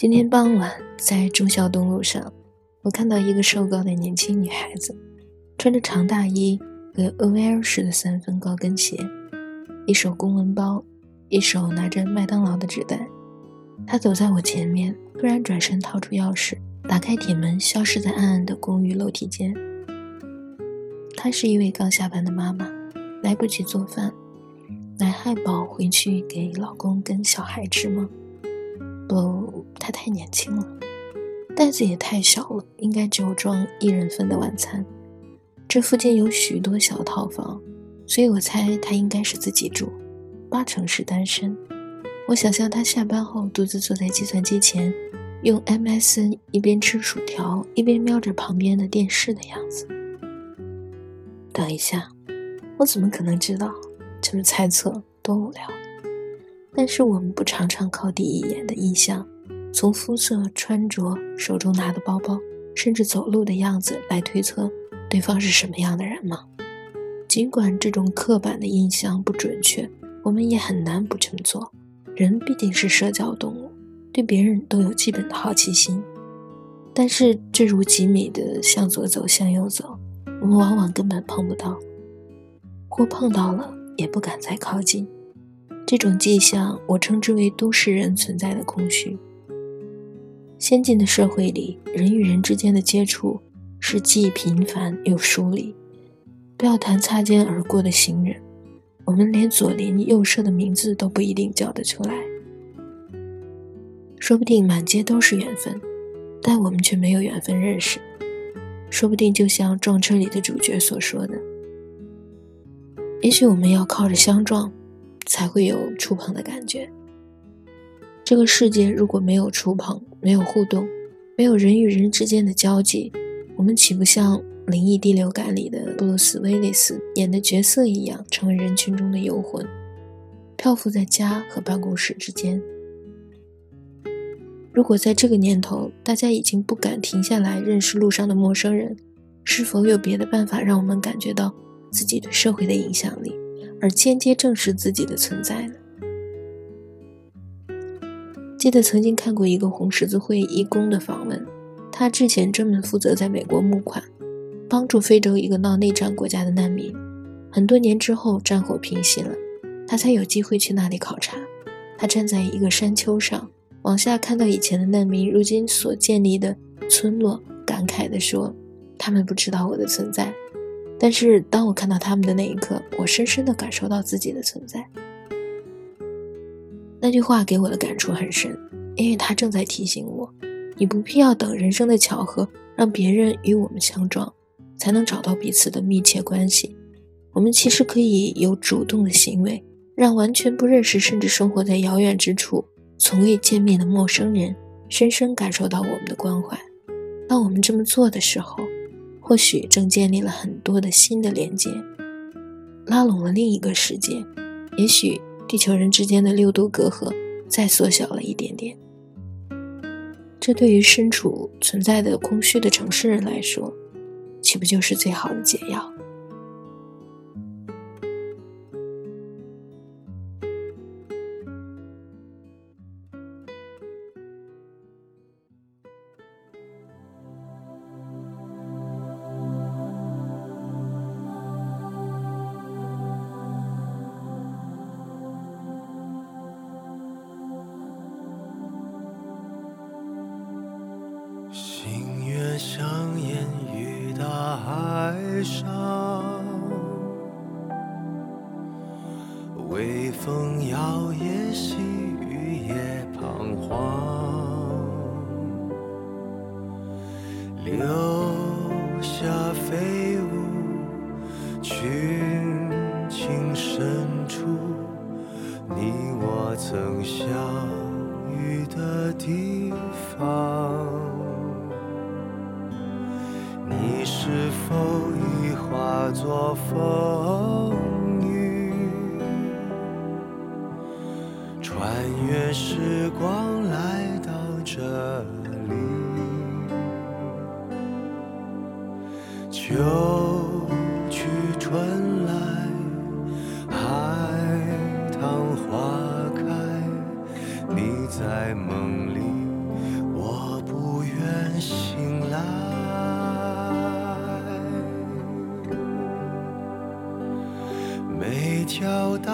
今天傍晚，在忠孝东路上，我看到一个瘦高的年轻女孩子，穿着长大衣和 OL 式的三分高跟鞋，一手公文包，一手拿着麦当劳的纸袋。她走在我前面，突然转身掏出钥匙，打开铁门，消失在暗暗的公寓楼梯间。她是一位刚下班的妈妈，来不及做饭，买汉堡回去给老公跟小孩吃吗？不，他太年轻了，袋子也太小了，应该只有装一人份的晚餐。这附近有许多小套房，所以我猜他应该是自己住，八成是单身。我想象他下班后独自坐在计算机前，用 MSN 一边吃薯条一边瞄着旁边的电视的样子。等一下，我怎么可能知道？就是猜测，多无聊。但是我们不常常靠第一眼的印象，从肤色、穿着、手中拿的包包，甚至走路的样子来推测对方是什么样的人吗？尽管这种刻板的印象不准确，我们也很难不这么做。人毕竟是社交动物，对别人都有基本的好奇心。但是，这如几米的向左走、向右走，我们往往根本碰不到，或碰到了也不敢再靠近。这种迹象，我称之为都市人存在的空虚。先进的社会里，人与人之间的接触是既频繁又疏离。不要谈擦肩而过的行人，我们连左邻右舍的名字都不一定叫得出来。说不定满街都是缘分，但我们却没有缘分认识。说不定就像撞车里的主角所说的，也许我们要靠着相撞。才会有触碰的感觉。这个世界如果没有触碰，没有互动，没有人与人之间的交集，我们岂不像《灵异第六感》里的布鲁斯·威利斯演的角色一样，成为人群中的游魂，漂浮在家和办公室之间？如果在这个年头，大家已经不敢停下来认识路上的陌生人，是否有别的办法让我们感觉到自己对社会的影响力？而间接证实自己的存在呢？记得曾经看过一个红十字会义工的访问，他之前专门负责在美国募款，帮助非洲一个闹内战国家的难民。很多年之后，战火平息了，他才有机会去那里考察。他站在一个山丘上，往下看到以前的难民如今所建立的村落，感慨地说：“他们不知道我的存在。”但是当我看到他们的那一刻，我深深地感受到自己的存在。那句话给我的感触很深，因为他正在提醒我：你不必要等人生的巧合让别人与我们相撞，才能找到彼此的密切关系。我们其实可以有主动的行为，让完全不认识甚至生活在遥远之处、从未见面的陌生人，深深感受到我们的关怀。当我们这么做的时候，或许正建立了很多的新的连接，拉拢了另一个世界。也许地球人之间的六度隔阂再缩小了一点点。这对于身处存在的空虚的城市人来说，岂不就是最好的解药？微风摇曳，细雨也彷徨，留下飞舞群情深处，你我曾相遇的地方。你是否已化作风穿越时光来到这里秋去春来海棠花开你在梦里我不愿醒来。每条大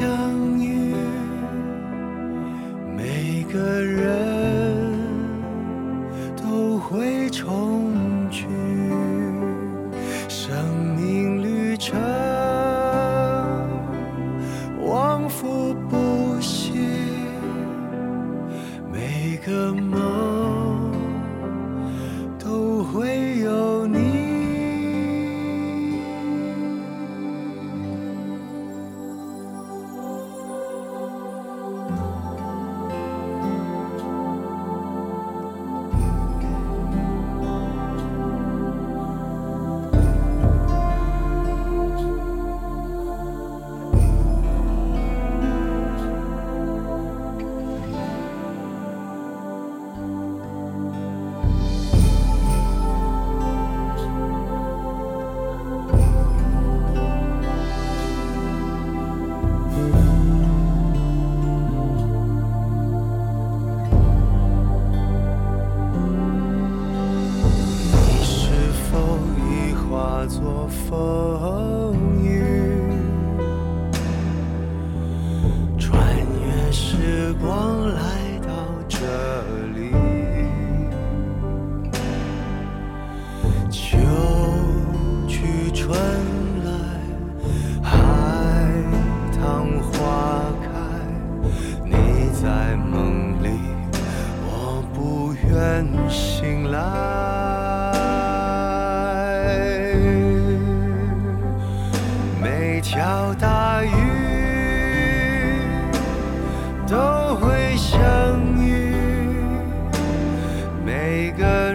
相遇，每个人都会重聚，生命旅程往复不息，每个梦化作风雨，穿越时光来到这里？秋去春每条大鱼都会相遇，每个